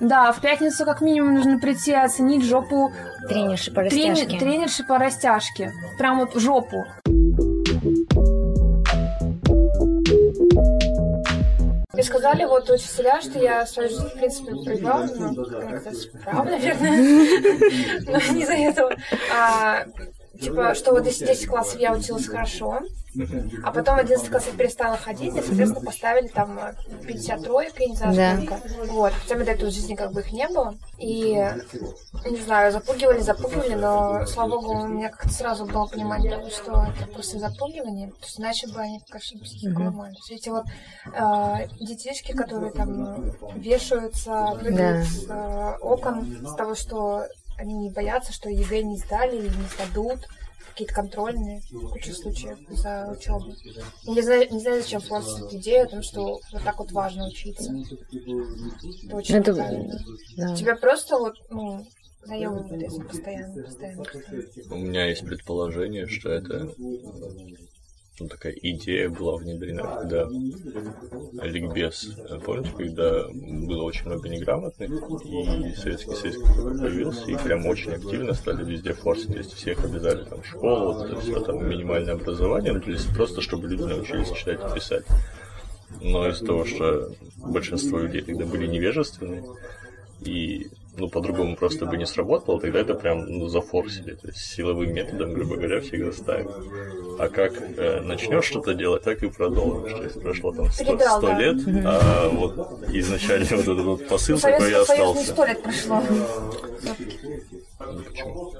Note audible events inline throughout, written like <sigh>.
Да, в пятницу как минимум нужно прийти оценить жопу Тренерши по трени- растяжке. тренерши по растяжке. Прям вот жопу. Мне сказали вот учителя, что я свою жизнь, в принципе, провела, ну, как-то прав, наверное, <laughs> но не за этого. А, типа, что вот 10, 10 классов я училась хорошо, а потом в 11 класс я перестала ходить, и, соответственно, поставили там э, 50 троек, я не знаю, Да. сколько. Вот, хотя до этого в жизни как бы их не было. И, не знаю, запугивали, запугивали, но, слава богу, у меня как-то сразу было понимание того, что это просто запугивание, то есть иначе бы они, конечно, психику ломали. Есть Эти вот э, детишки, которые там э, вешаются, прыгают с э, окон с того, что они не боятся, что ЕГЭ не сдали или не сдадут, какие-то контрольные, куча случаев за учебу. Не знаю, не знаю, зачем форсить идею о том, что вот так вот важно учиться. Это очень Это-. Да. Тебя просто вот, ну, заебывают этим постоянно, постоянно, постоянно. У меня есть предположение, что это ну, такая идея была внедрена, когда ликбез, э, помните, когда было очень много неграмотных, и Советский Союз появился, и прям очень активно стали везде форсить, то есть всех обязали там школу, вот это все, там минимальное образование, ну, то есть просто чтобы люди научились читать и писать. Но из-за того, что большинство людей тогда были невежественны, и ну, по-другому просто бы не сработало, тогда это прям ну, зафорсили. То есть силовым методом, грубо говоря, всех заставили. А как э, начнешь что-то делать, так и продолжишь. То есть прошло там 100, Передрал, 100 да. лет, а вот изначально вот этот вот посыл Ну, такой и остался. сто лет прошло. Ну, почему?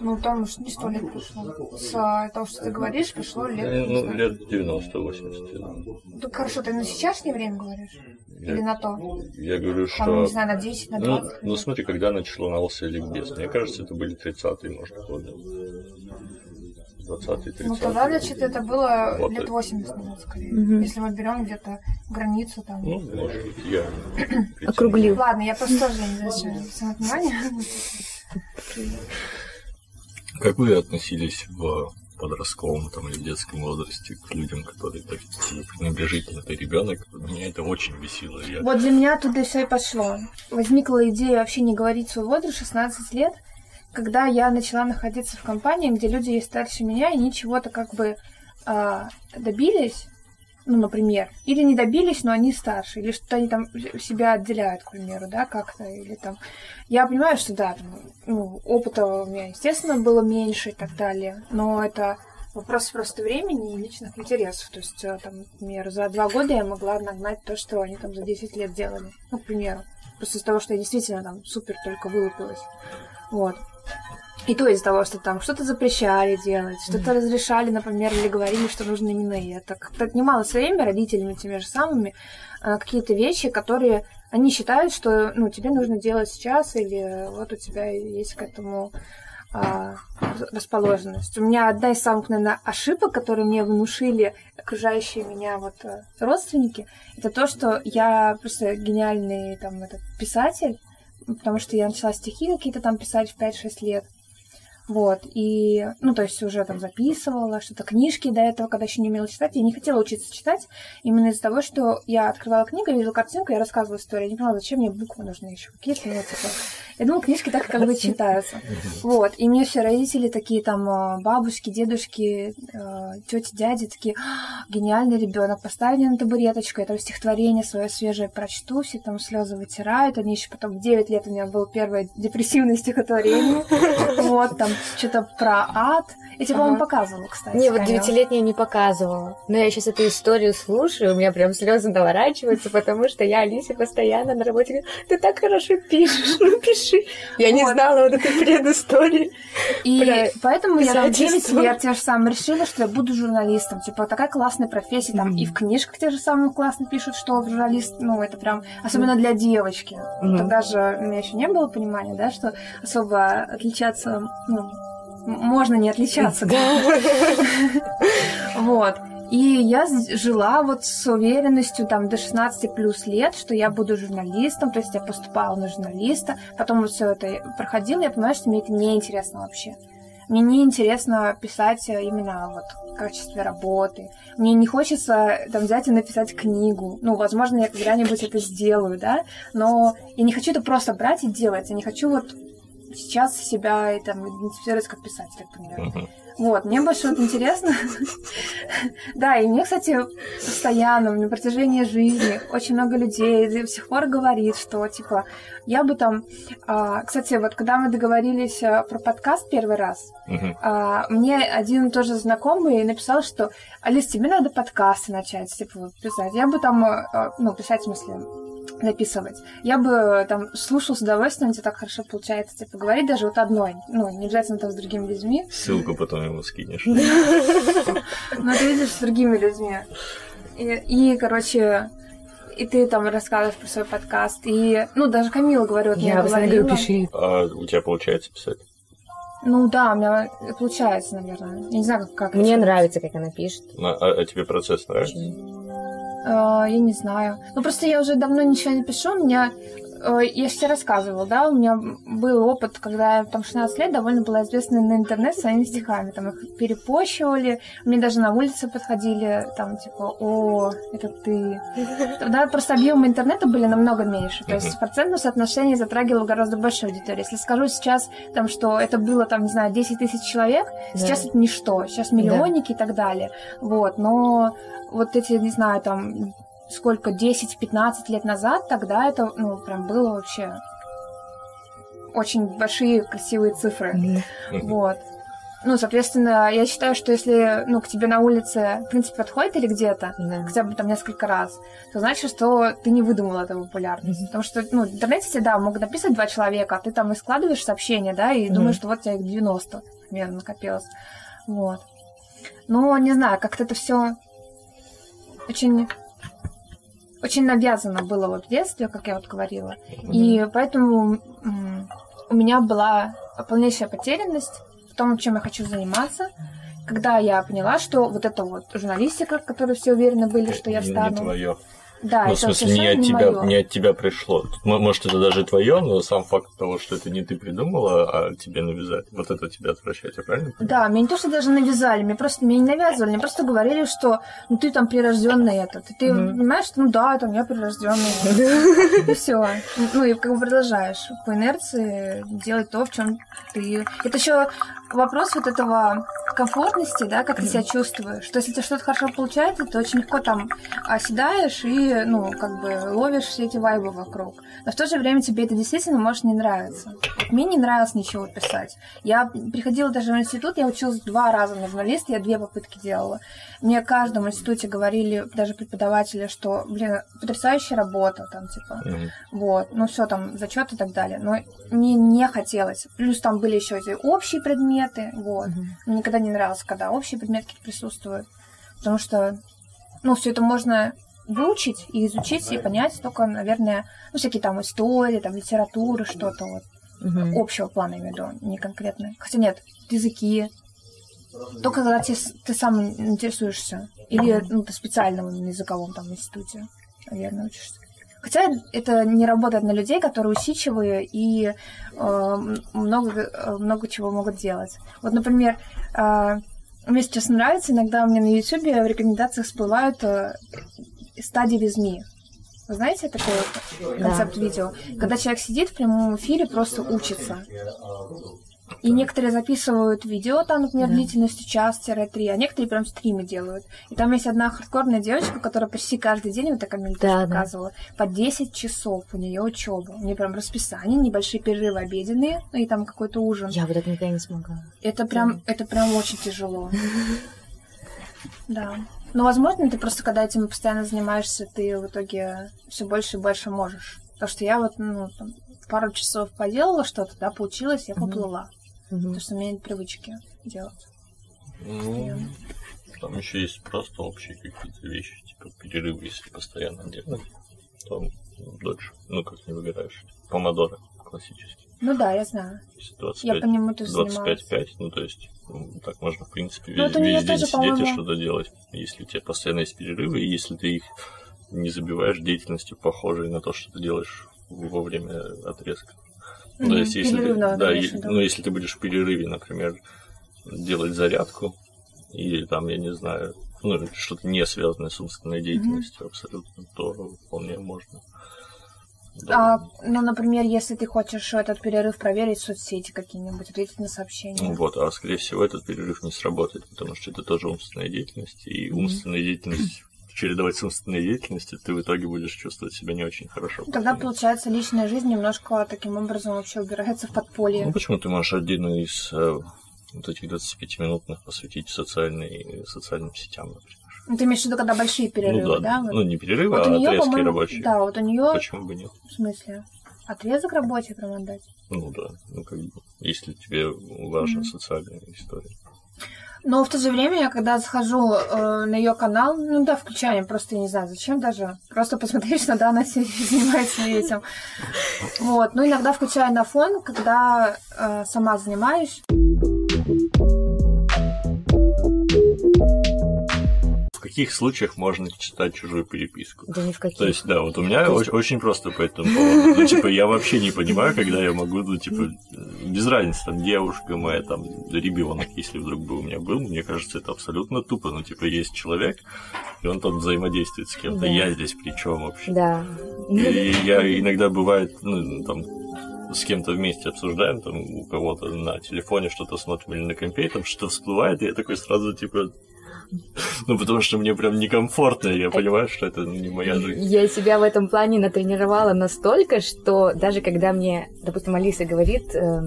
Ну, там уж не сто лет прошло. С а, того, что ты говоришь, прошло лет... Ну, лет 90-80. да. Ну, хорошо, ты на сейчасшнее время говоришь? Я- Или на то? Я говорю, Там, что... не знаю, на 10, на Ну, 20? ну, смотри, когда начинался ликбез. Мне кажется, это были 30-е, может, годы. 20-е, 30-е. Ну, тогда, значит, это было Вот лет это. 80 назад, скорее. Мгм. Если мы берем где-то границу там. Ну, может быть, я... <clears throat> Округлил. Ладно, я просто тоже не знаю, обращать внимание. Как вы относились в подростковом там, или в детском возрасте к людям, которые так типа, ты ребенок? Меня это очень бесило. Я... Вот для меня туда все и пошло. Возникла идея вообще не говорить свой возраст 16 лет, когда я начала находиться в компании, где люди есть старше меня, и они чего-то как бы а, добились, ну, например, или не добились, но они старше, или что-то они там себя отделяют, к примеру, да, как-то, или там... Я понимаю, что да, там, ну, опыта у меня, естественно, было меньше и так далее, но это вопрос просто времени и личных интересов. То есть, э, там, например, за два года я могла нагнать то, что они там за 10 лет делали, ну, к примеру. Просто из-за того, что я действительно там супер только вылупилась. Вот. И то из-за того, что там что-то запрещали делать, что-то разрешали, например, или говорили, что нужно именно это. Как-то отнималось время родителями теми же самыми а, какие-то вещи, которые они считают, что ну, тебе нужно делать сейчас, или вот у тебя есть к этому а, расположенность. У меня одна из самых, наверное, ошибок, которые мне внушили окружающие меня вот э, родственники, это то, что я просто гениальный там этот писатель, потому что я начала стихи какие-то там писать в 5-6 лет. Вот, и, ну, то есть уже там записывала, что-то книжки до этого, когда еще не умела читать. Я не хотела учиться читать именно из-за того, что я открывала книгу, видела картинку, я рассказывала историю. Я не понимала, зачем мне буквы нужны еще какие-то, ну, типа... Я думала, книжки так как бы читаются. Вот, и мне все родители такие там, а, бабушки, дедушки, тети, дяди такие, «А, гениальный ребенок, поставили на табуреточку, я там стихотворение свое свежее прочту, все там слезы вытирают, они еще потом в 9 лет у меня было первое депрессивное стихотворение, <laughs> вот, там что-то про ад. Я тебе, по-моему, Ага. показывала, кстати. Не, вот девятилетняя не показывала. Но я сейчас эту историю слушаю, у меня прям слезы наворачиваются, потому что я Алисе постоянно на работе говорю, ты так хорошо пишешь, ну пиши. <laughs> Я не знала вот этой предыстории. И про поэтому я там 9 писательство. лет те же самые решила, что я буду журналистом. Типа, такая классная профессия. Там и в книжках те же самые классно пишут, что журналист, ну, это прям, особенно для девочки. Тогда же у меня еще не было понимания, да, что особо отличаться, ну, м- можно не отличаться. Вот. И я жила вот с уверенностью там до 16 плюс лет, что я буду журналистом, то есть я поступала на журналиста, потом вот все это проходило, я понимаю, что мне это не интересно вообще. Мне не интересно писать именно вот в качестве работы. Мне не хочется там взять и написать книгу. Ну, возможно, я когда-нибудь это сделаю, да, но я не хочу это просто брать и делать. Я не хочу вот сейчас себя и там идентифицировать как писатель, к примеру. Вот, мне больше вот интересно. Да, и мне, кстати, постоянно, на протяжении жизни очень много людей до сих пор говорит, что, типа, я бы там... а, Кстати, вот когда мы договорились а, про подкаст первый раз, а, мне один тоже знакомый написал, что Алис, тебе надо подкасты начать, типа, писать. Я бы там, а, ну, писать в смысле, записывать. Я бы там слушал с удовольствием, тебе так хорошо получается, типа, говорить даже вот одной, ну, не обязательно там с другими людьми, Ссылку потом ему скинешь. но ты видишь с другими людьми. И, короче, и ты там рассказываешь про свой подкаст, и, ну, даже Камила, говорю, вот Я говорю, пиши. А у тебя получается писать? Ну да, у меня получается, наверное. Я не знаю, как, как Мне нравится, как она пишет. А, а тебе процесс нравится? Э, я не знаю. Ну, просто я уже давно ничего не пишу. У меня... э, я же тебе рассказывала, да? У меня был опыт, когда я там 16 лет довольно была известна на интернет своими стихами. Там их перепощивали. Мне даже на улице подходили, там, типа, о, это ты. <laughs> Тогда просто объемы интернета были намного меньше. То есть процентном соотношении затрагивало гораздо больше аудитории. Если скажу сейчас, там, что это было, там, не знаю, 10 тысяч человек, сейчас это ничто. Сейчас миллионники и так далее. Вот, но вот эти, не знаю, там, сколько, 10-15 лет назад, тогда это, ну, прям было вообще очень большие красивые цифры. Мгм. Вот. Ну, соответственно, я считаю, что если, ну, к тебе на улице, в принципе, подходит или где-то, Да. хотя бы там несколько раз, то значит, что ты не выдумал эту популярность. Мгм. Потому что, ну, в интернете всегда могут написать два человека, а ты там и складываешь сообщения, да, и Мгм. думаешь, что вот у тебя их 90 примерно накопилось. Вот. Ну, не знаю, как-то это все очень очень навязано было вот в детстве, как я вот говорила. И поэтому у меня была полнейшая потерянность в том, чем я хочу заниматься. Когда я поняла, что вот эта вот журналистика, в которой все уверены были, что я Не- Не твое. Да, Ну, в смысле, не от, тебя, моё. не от тебя пришло. Может, это даже твое, но сам факт того, что это не ты придумала, а тебе навязали. Вот это тебя отвращает, я правильно понимаю? Да, мне не то, что даже навязали, мне просто меня не навязывали, мне просто говорили, что ну ты там прирожденный этот. И ты Мгм. понимаешь, что ну да, там я прирожденный. <laughs> И все. Ну и как бы продолжаешь по инерции делать то, в чем ты. Это еще вопрос вот этого комфортности, да, как ты себя чувствуешь. Что если у тебя что-то хорошо получается, ты очень легко там оседаешь и, ну, как бы ловишь все эти вайбы вокруг. Но в то же время тебе это действительно может не нравиться. Мне не нравилось ничего писать. Я приходила даже в институт, я училась два раза на журналиста, я две попытки делала. Мне в каждом институте говорили, даже преподаватели, что, блин, потрясающая работа, там, типа, Мгм. вот, ну все там, зачет и так далее. Но мне не хотелось. Плюс там были еще эти общие предметы, вот. Мгм. Мне никогда не нравилось, когда общие предметы присутствуют. Потому что, ну, все это можно выучить и изучить, и понять только, наверное, ну, всякие там истории, там, литературы, что-то вот Мгм. общего плана, я имею в виду, не конкретно. Хотя нет, языки. Только когда те- ты сам интересуешься. Или ну, ты специально в языковом там институте, наверное, учишься. Хотя это не работает на людей, которые усидчивые и э, много, э, много чего могут делать. Вот, например, э, мне сейчас нравится, иногда у меня на Ютубе в рекомендациях всплывают э, стадии визми. Вы знаете такой вот Да. концепт видео? Когда человек сидит в прямом эфире, просто учится. И некоторые записывают видео, там, например, Да. длительностью час-три, а некоторые прям стримы делают. И там есть одна хардкорная девочка, которая почти каждый день, вот такая мне Да, да. показывала, по 10 часов у нее учеба. У нее прям расписание, небольшие перерывы обеденные, ну и там какой-то ужин. Я вот это никогда не смогла. Это прям, это прям очень тяжело. <laughs> Да. Но, возможно, ты просто, когда этим постоянно занимаешься, ты в итоге все больше и больше можешь. Потому что я вот, ну, там, пару часов поделала что-то, да, получилось, я поплыла. Мгм. Потому что у меня нет привычки делать. Ну, там еще есть просто общие какие-то вещи, типа перерывы, если постоянно делать, то ну, дольше, ну, как не выгораешь. Помодоро классический. Ну да, я знаю. Если Я 25, по нему тоже занималась. 25-5, ну, то есть, ну, так можно, в принципе, Ну, весь, это у меня весь день тоже, сидеть и что-то делать. Если у тебя постоянно есть перерывы, и если ты их не забиваешь деятельностью, похожей на то, что ты делаешь во время отрезка. Ну, Мгм. то есть, если ты, Перерывного, да, в виду. ну, если ты будешь в перерыве, например, делать зарядку, или там, я не знаю, ну, что-то не связанное с умственной деятельностью mm-hmm. абсолютно, то вполне можно. Да. А, ну, например, если ты хочешь этот перерыв проверить в соцсети какие-нибудь, ответить на сообщения. Вот, а скорее всего этот перерыв не сработает, потому что это тоже умственная деятельность, и умственная mm-hmm. деятельность чередовать с умственной деятельностью, ты в итоге будешь чувствовать себя не очень хорошо. Тогда, получается, личная жизнь немножко таким образом вообще убирается в подполье. Ну, почему ты можешь отдельно из э, вот этих 25-минутных посвятить социальной, социальным сетям, например? Ну, ты имеешь в виду, когда большие перерывы, ну, да? да? Вот. Ну, не перерывы, вот а неё, отрезки рабочие. Да, вот у нее. Почему бы нет? В смысле? Отрезок рабочий прям отдать? Ну да, ну как бы, если тебе важна mm-hmm. социальная история. Но в то же время, я когда захожу э, на ее канал, ну да, включаем, просто не знаю, зачем даже, просто посмотреть, что да, она занимается этим. Вот, ну иногда включаю на фон, когда э, сама занимаюсь. Каких случаях можно читать чужую переписку? Да ни в каких. То есть, да, вот у меня есть... очень, очень просто по этому поводу. Ну, типа, я вообще не понимаю, когда я могу, ну, типа, без разницы, там, девушка моя, там, ребенок, если вдруг бы у меня был, мне кажется, это абсолютно тупо. Ну, типа, есть человек, и он там взаимодействует с кем-то. Да. Я здесь при чем вообще? Да. И я иногда бывает, ну, там, с кем-то вместе обсуждаем, там, у кого-то на телефоне что-то смотрим или на компе, там что-то всплывает, и я такой сразу, типа, <laughs> ну, потому что мне прям некомфортно, я понимаю, что это не моя жизнь. Я себя в этом плане натренировала настолько, что даже когда мне, допустим, Алиса говорит, э,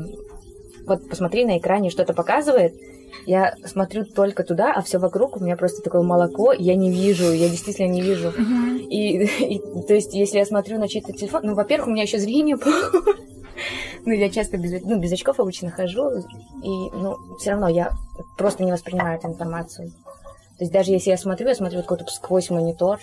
вот посмотри на экране, что-то показывает, я смотрю только туда, а все вокруг у меня просто такое молоко, я не вижу, я действительно не вижу. Uh-huh. И, <laughs> и, то есть, если я смотрю на чей-то телефон, ну, во-первых, у меня еще зрение <laughs> Ну, я часто без, ну, без очков обычно хожу, и, ну, все равно я просто не воспринимаю эту информацию. То есть даже если я смотрю, я смотрю какой-то сквозь монитор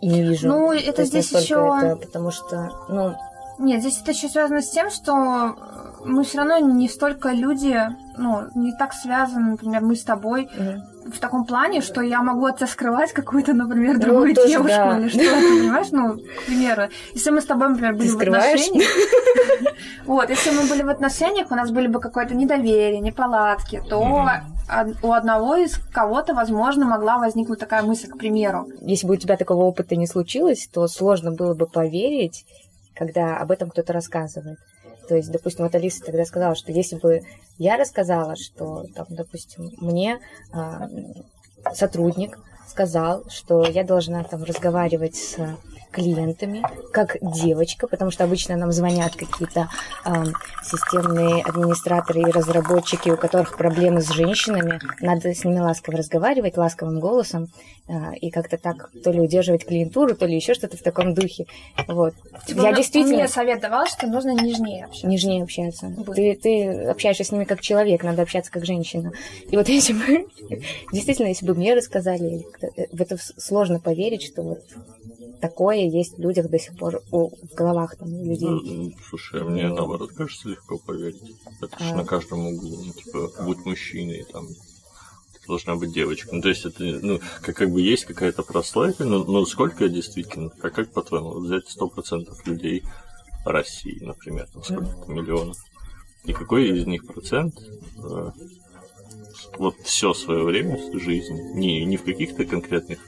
и не вижу. Ну, это здесь еще... Это, потому что, ну... Нет, здесь это еще связано с тем, что мы все равно не столько люди, ну, не так связаны, например, мы с тобой mm. в таком плане, что я могу от тебя скрывать какую-то, например, ну, другую ну, девушку да. или что-то, понимаешь? Ну, к примеру, если мы с тобой, например, были Ты в отношениях, <laughs> вот, если мы были в отношениях, у нас были бы какое-то недоверие, неполадки, то у одного из кого-то, возможно, могла возникнуть такая мысль, к примеру. Если бы у тебя такого опыта не случилось, то сложно было бы поверить, когда об этом кто-то рассказывает. То есть, допустим, вот Алиса тогда сказала, что если бы я рассказала, что, там, допустим, мне э, сотрудник сказал, что я должна там разговаривать с клиентами, как девочка, потому что обычно нам звонят какие-то э, системные администраторы и разработчики, у которых проблемы с женщинами. Надо с ними ласково разговаривать, ласковым голосом, э, и как-то так то ли удерживать клиентуру, то ли еще что-то в таком духе. Вот. Типа, Я действительно... Мне совет давал, что нужно нежнее общаться. Нежнее общаться. Ты, ты общаешься с ними как человек, надо общаться как женщина. И вот <laughs> если бы... Действительно, если бы мне рассказали, э, в это сложно поверить, что вот такое есть в людях до сих пор, у, в головах там людей. Ну, слушай, а мне наоборот кажется легко поверить. Это а... же на каждом углу, ну, типа, будь мужчиной, там, должна быть девочка. Ну, то есть это, ну, как, как бы есть какая-то прослойка, но, но сколько действительно, как, как по-твоему, взять сто процентов людей России, например, там сколько-то миллионов, и какой из них процент э, вот все свое время жизни, не, не в каких-то конкретных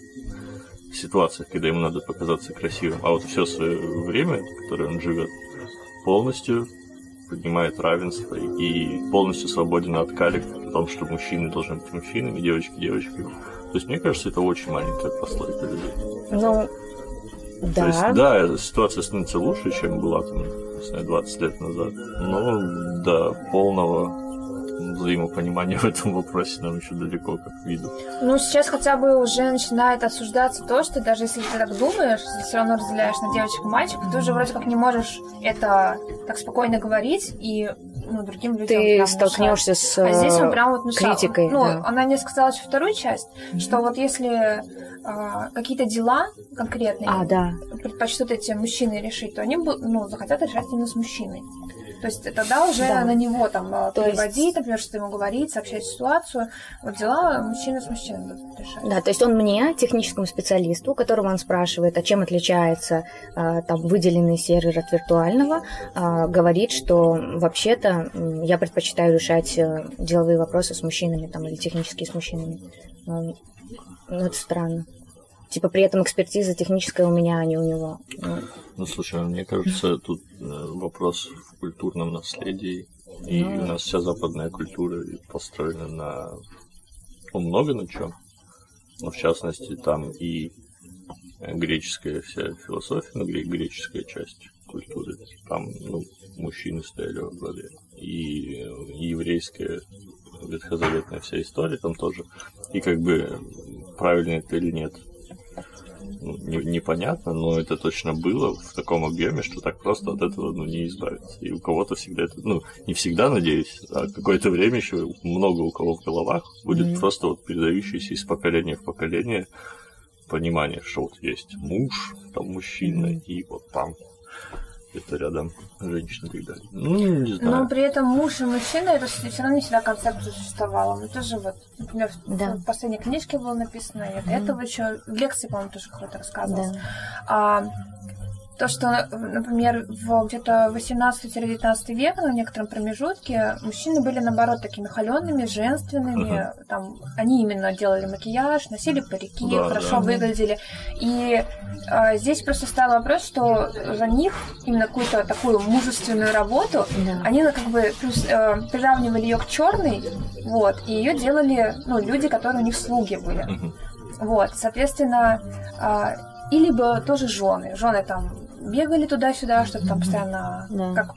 ситуациях, когда ему надо показаться красивым, а вот все свое время, которое он живет, полностью поднимает равенство и полностью свободен от калик о том, что мужчины должны быть мужчинами, девочки девочками. То есть, мне кажется, это очень маленькая прослойка людей. Ну, да. То есть, да, ситуация становится лучше, чем была там, не знаю, 20 лет назад. Но до полного взаимопонимания <laughs> в этом вопросе нам еще далеко, как виду. Ну, сейчас хотя бы уже начинает осуждаться то, что даже если ты так думаешь, ты все равно разделяешь на девочек и мальчиков, ты уже вроде как не можешь это так спокойно говорить и ну, другим людям Ты столкнешься с а здесь он прям вот мешал. критикой. Ну, да. она мне сказала еще вторую часть, mm-hmm. что вот если а, какие-то дела конкретные а, да. предпочтут эти мужчины решить, то они ну, захотят решать именно с мужчиной. То есть тогда уже Да. на него там э, То есть- переводить, например, что ему говорить, сообщать ситуацию. Вот дела мужчина с мужчиной будут решать. Да, то есть он мне, техническому специалисту, у которого он спрашивает, а чем отличается а, там выделенный сервер от виртуального, а, говорит, что вообще-то я предпочитаю решать э, деловые вопросы с мужчинами там, или технические с мужчинами. Ну, это странно. Типа при этом экспертиза техническая у меня, а не у него. Ну, Ну, слушай, мне кажется, тут э, вопрос в культурном наследии. И Ну. у нас вся западная культура построена на... Ну, много на чем. Но, в частности, там и э, греческая вся философия, ну, гре- греческая часть культуры. Там, ну, мужчины стояли во главе. И э, еврейская ветхозаветная вся история там тоже. И как бы правильно это или нет, ну, не- непонятно, но это точно было в таком объеме, что так просто от этого ну, не избавиться. И у кого-то всегда это, ну, не всегда, надеюсь, а какое-то время еще много у кого в головах будет Мгм. просто вот передающееся из поколения в поколение понимание, что вот есть муж, там мужчина, Мгм. и вот там где-то рядом женщина и так далее. Ну, не знаю. Но при этом муж и мужчина, это все равно не всегда концепция существовала. Ну, тоже вот, например, в- Да. в последней книжке было написано, и от этого еще в лекции, по-моему, тоже кто-то рассказывал. да. А, то, что, например, в где-то 18-19 век, на некотором промежутке, мужчины были, наоборот, такими холеными, женственными. Там, они именно делали макияж, носили парики, Да, хорошо да. выглядели. И а, здесь просто стал вопрос, что за них именно какую-то такую мужественную работу Да. они ну, как бы плюс, э, приравнивали ее к черной, вот, и ее делали, ну, люди, которые у них слуги были. Мгм. Вот, соответственно, а, и либо тоже жены. Жены там бегали туда-сюда, чтобы там постоянно, Да. как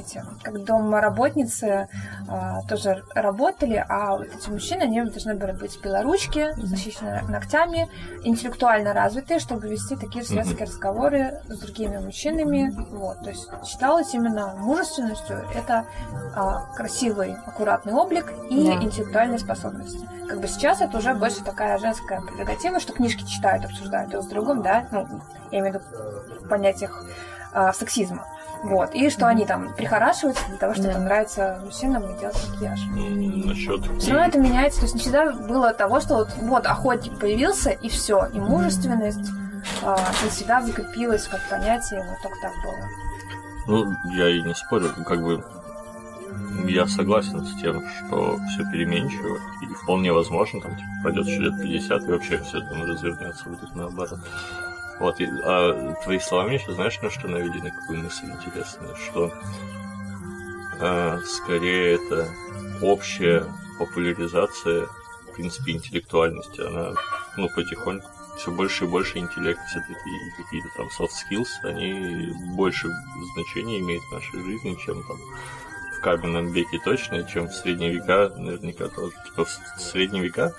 эти, как домработницы а, тоже работали, а вот эти мужчины, они должны были быть белоручки, защищены ногтями, интеллектуально развитые, чтобы вести такие светские разговоры с другими мужчинами. Вот, то есть считалось именно мужественностью это а, красивый, аккуратный облик и Да. интеллектуальные способности. Как бы сейчас это уже больше такая женская прерогатива, что книжки читают, обсуждают друг с другом, да, ну, я имею в виду в понятиях а, сексизма. Вот. И что они там прихорашиваются для того, чтобы Да. нравиться мужчинам и делать макияж. Насчет... Все равно это меняется, то есть не всегда было того, что вот, вот охотник появился, и все, и мужественность а, не всегда закрепилась как понятие, вот только так было. Ну, я и не спорю, как бы я согласен с тем, что все переменчиво, и вполне возможно, там, типа, пройдет еще лет 50, и вообще все там развернется, будет наоборот. Вот, и, а твои слова мне сейчас, знаешь, на что навели, на какую мысль интересную, что а, скорее это общая популяризация, в принципе, интеллектуальности, она, ну, потихоньку все больше и больше интеллект, все-таки и какие-то там soft skills, они больше значения имеют в нашей жизни, чем там в каменном веке точно, чем в средние века наверняка тоже. Типа в средние века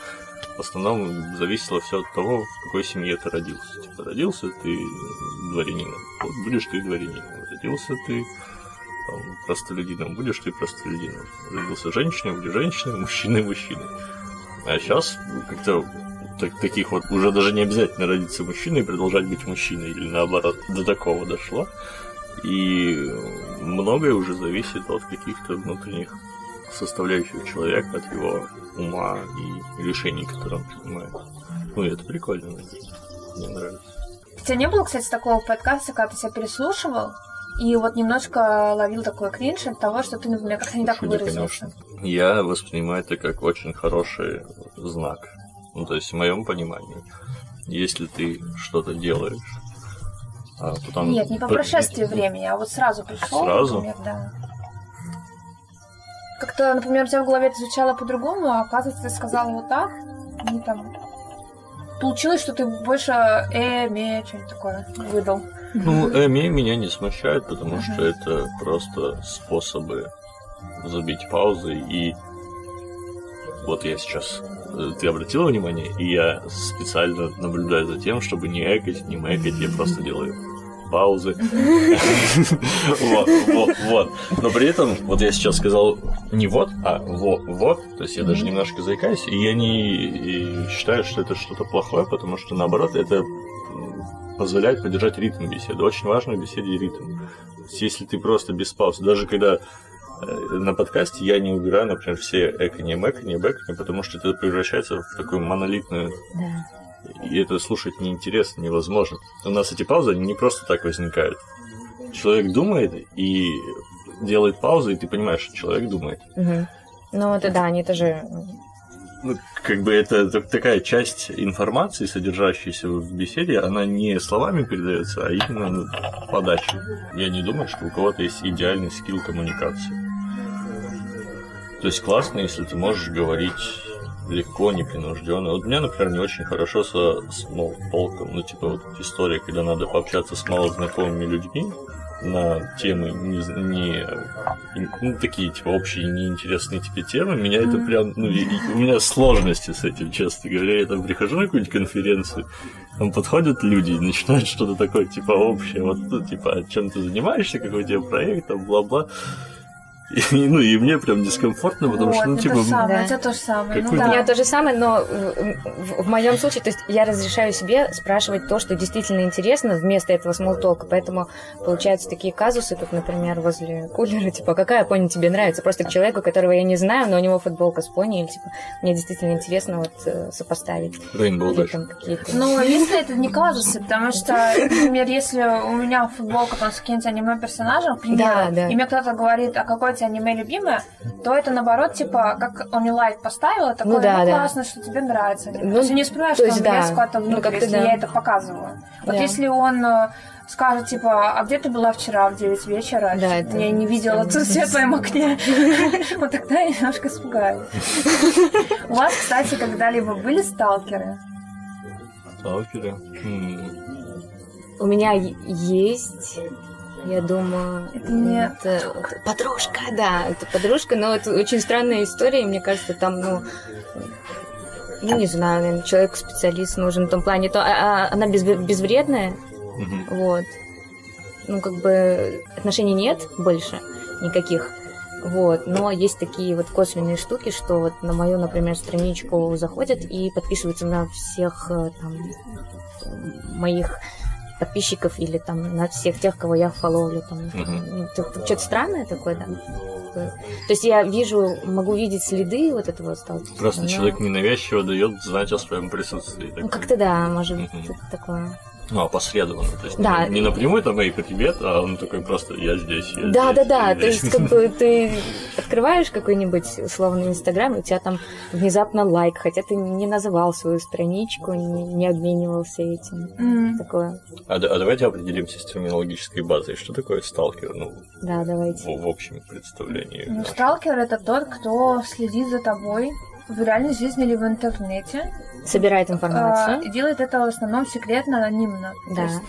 в основном зависело все от того, в какой семье ты родился. Типа родился ты дворянином, вот будешь ты дворянином. Родился ты там, простолюдином, будешь ты простолюдином. Родился женщиной, будешь женщиной, мужчиной, мужчиной. А сейчас как-то так- таких вот уже даже не обязательно родиться мужчиной и продолжать быть мужчиной, или наоборот, до такого дошло. И многое уже зависит от каких-то внутренних составляющих человека, от его ума и решений, которые он принимает. Ну, и это прикольно. Мне нравится. У тебя не было, кстати, такого подкаста, когда ты себя переслушивал, и вот немножко ловил такой кринж от того, что ты, например, как-то не так выразился. Я воспринимаю это как очень хороший знак. Ну, то есть, в моем понимании, если ты что-то делаешь, а потом... Нет, не по прошествии времени, а вот сразу пришел, Сразу? например, да. Как-то, например, у тебя в голове это звучало по-другому, а оказывается, ты сказала вот так, и там получилось, что ты больше э, ме, что-нибудь такое выдал. Ну, эми меня не смущает, потому что это просто способы забить паузы и вот я сейчас э, ты обратила внимание, и я специально наблюдаю за тем, чтобы не экать, не мэкать, я просто делаю паузы. Вот, вот, вот. Но при этом, вот я сейчас сказал не вот, а во, вот. То есть я даже немножко заикаюсь, и я не считаю, что это что-то плохое, потому что наоборот, это позволяет поддержать ритм беседы. Очень важно в беседе ритм. Если ты просто без пауз, даже когда э, на подкасте я не убираю, например, все экони, мэкони, бэкони, потому что это превращается в такую монолитную... Да. И это слушать неинтересно, невозможно. У нас эти паузы, не просто так возникают. Человек думает и делает паузу, и ты понимаешь, что человек думает. Угу. Ну, это да, они тоже ну, как бы это такая часть информации, содержащейся в беседе, она не словами передается, а именно подачей. Я не думаю, что у кого-то есть идеальный скилл коммуникации. То есть классно, если ты можешь говорить легко, непринужденно. Вот меня, например, не очень хорошо со смолтолком. Ну, типа вот история, когда надо пообщаться с малознакомыми людьми, на темы не, не ну, такие типа общие неинтересные тебе темы, меня это прям, ну, и, и у меня сложности с этим, честно говоря. Я там прихожу на какую-нибудь конференцию, там подходят люди и начинают что-то такое, типа, общее, вот, ну, типа, чем ты занимаешься, какой у тебя проект, там, бла-бла. И, ну, и мне прям дискомфортно, потому вот, что, ну, это типа... Самое, да. У тебя то же самое. Ну, Какой- да. У меня то же самое, но в, в моем случае, то есть я разрешаю себе спрашивать то, что действительно интересно, вместо этого смолтолка. Поэтому получаются такие казусы, как, например, возле кулера, типа, какая пони тебе нравится? Просто к человеку, которого я не знаю, но у него футболка с пони, или, типа, мне действительно интересно вот э, сопоставить. Рейнбоу. Ну, если это не казусы, потому что, например, если у меня футболка там с каким-нибудь аниме-персонажем, к примеру, Да, да. и мне кто-то говорит, а какое тебя аниме любимое, то это наоборот, типа, как он мне лайк поставил, такое, ну, Ну да, да. классно, что тебе нравится. аниме». Ну, то есть я не вспоминаю, то что есть он да. лез куда-то Ну, внутрь, как-то если да. я это показываю. Вот Да. если он э, скажет, типа, а где ты была вчера в 9 вечера? Да, это я не видела тут в твоем окне. <laughs> Вот тогда я немножко испугаюсь. У вас, кстати, когда-либо были сталкеры? Сталкеры. У меня есть, я думаю, Это не- это- это подружка, да, это подружка, но это очень странная история, и мне кажется, там, ну, ну, не знаю, наверное, человек-специалист нужен в том плане, то а- а она без- безвредная, мгм. вот, ну, как бы отношений нет больше никаких, вот, но есть такие вот косвенные штуки, что вот на мою, например, страничку заходят и подписываются на всех э, там моих подписчиков или там на всех тех, кого я фоловлю. Там, это- это что-то странное такое, да. То есть я вижу, могу видеть следы вот этого сталкерства. Просто но- человек ненавязчиво дает знать о своем присутствии. Ну, как-то да, может быть, это такое. Ну, опосредованно. То есть Да. не, не напрямую там, эй, привет, а он такой просто, я здесь, я Да, да, здесь, да. я То здесь». есть, как бы <laughs> ты открываешь какой-нибудь условный Инстаграм, и у тебя там внезапно лайк, хотя ты не называл свою страничку, не, не обменивался этим. М. Такое. А, да- а давайте определимся с терминологической базой. Что такое сталкер? Ну, Да, давайте. в, в общем представлении. Ну, сталкер это тот, кто следит за тобой в реальной жизни или в интернете. Собирает а, информацию. и делает это в основном секретно, анонимно. То Да. есть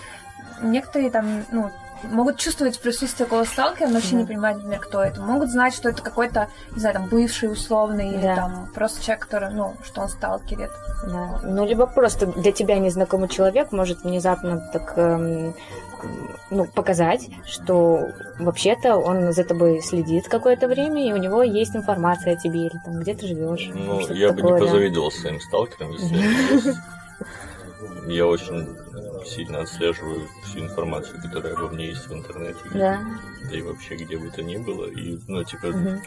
некоторые там, ну, могут чувствовать присутствие такого сталкера, но вообще Да. не понимать, например, кто это. Могут знать, что это какой-то, не знаю, там, бывший условный, или Да. там просто человек, который, ну, что он сталкерит. Да. Ну, либо просто для тебя незнакомый человек может внезапно так эм, ну, показать, что вообще-то он за тобой следит какое-то время, и у него есть информация о тебе, или там, где ты живешь. Ну, я бы такое, не да. позавидовал своим сталкерам, если <laughs> я очень сильно отслеживаю всю информацию, которая обо мне есть в интернете. Да. Да и вообще где бы то ни было. И, ну, типа, Мгм.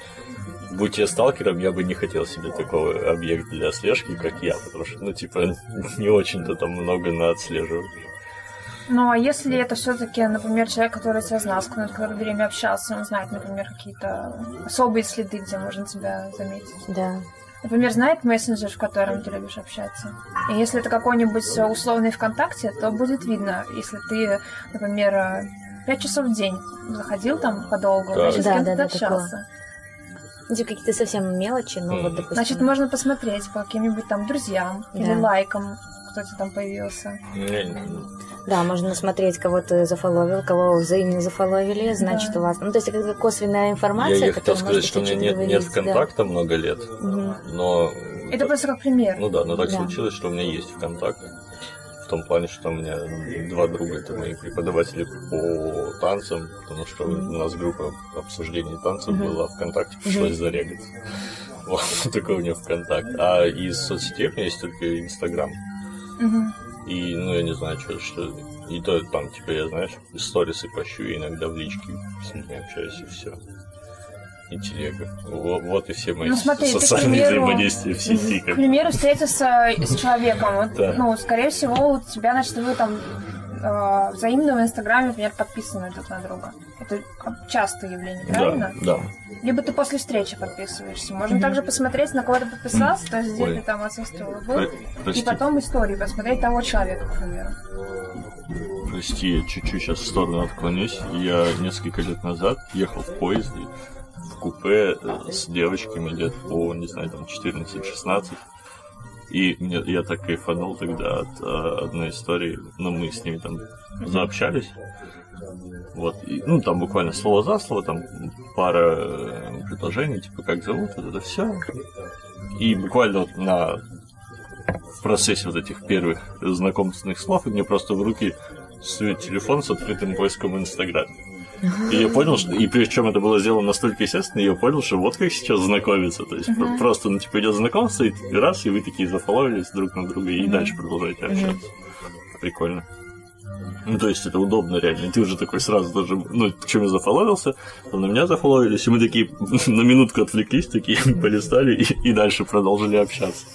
будь я сталкером, я бы не хотел себе такого объекта для слежки, как я, потому что, ну, типа, <laughs> не очень-то там много на отслеживать. Ну, а если это все-таки, например, человек, который тебя знал, с которым с которым время общался, он знает, например, какие-то особые следы, где можно тебя заметить. Да. Например, знает мессенджер, в котором ты любишь общаться. И если это какой-нибудь э, условный ВКонтакте, то будет видно, если ты, например, э, пять часов в день заходил там подолгу, Да. значит, с Да, кем-то да, да, общался. Эти какие-то совсем мелочи, ну, вот, Мгм. допустим. Значит, можно посмотреть по каким-нибудь там друзьям или Да. лайкам, кто тебе там появился. Да, можно смотреть, кого ты зафоловил, кого взаимно зафоловили, значит, Да. у вас... Ну, то есть, это косвенная информация, Я, я хотел сказать, что у меня нет, нет говорить, да. контакта много лет, Мгм. но... Это просто как пример. Ну да, но так Да. случилось, что у меня есть ВКонтакт. В том плане, что у меня два друга, это мои преподаватели по танцам, потому что у нас группа обсуждений танцев Мгм. была ВКонтакте, пришлось зарегать. <laughs> Вот такой у меня ВКонтакт. А из соцсетей у меня есть только Инстаграм. И, ну, я не знаю, что, что... И то там, типа, я, знаешь, сторисы пощу, и иногда в личке с ними общаюсь, и все. И телега. Вот, вот и все мои Ну, смотри, к социальные примеру, взаимодействия в сети. К Как... примеру, встретиться с человеком, вот, Да. ну, скорее всего, у тебя, значит, вы там э, взаимно в Инстаграме, например, подписаны друг на друга. Это частое явление, правильно? Да, да. Либо ты после встречи подписываешься. Можно также посмотреть, на кого ты подписался, то есть где Ой. ты там отсутствовал, был, Про- и прости. потом истории посмотреть того человека, к примеру. Прости, я чуть-чуть сейчас в сторону отклонюсь. Я несколько лет назад ехал в поезде в купе э, с девочками лет по, не знаю, там 14-16. И мне, я так кайфанул тогда от э, одной истории. Ну, мы с ними там заобщались. Вот, и, ну, там буквально слово за слово, там пара э, предложений, типа, как зовут, вот это все. И буквально вот на в процессе вот этих первых знакомственных слов, и мне просто в руки сует телефон с открытым поиском в Инстаграме. И я понял, что... И причем это было сделано настолько естественно, я понял, что вот как сейчас знакомиться. То есть про- просто, ну, типа, идет знакомство, и раз, и вы такие зафоловились друг на друга, и дальше продолжаете общаться. Прикольно. Ну, то есть это удобно реально. И ты уже такой сразу даже, ну, причем я зафоловился, на меня зафоловились, и мы такие <laughs> на минутку отвлеклись, такие <laughs> полистали и, и дальше продолжили общаться.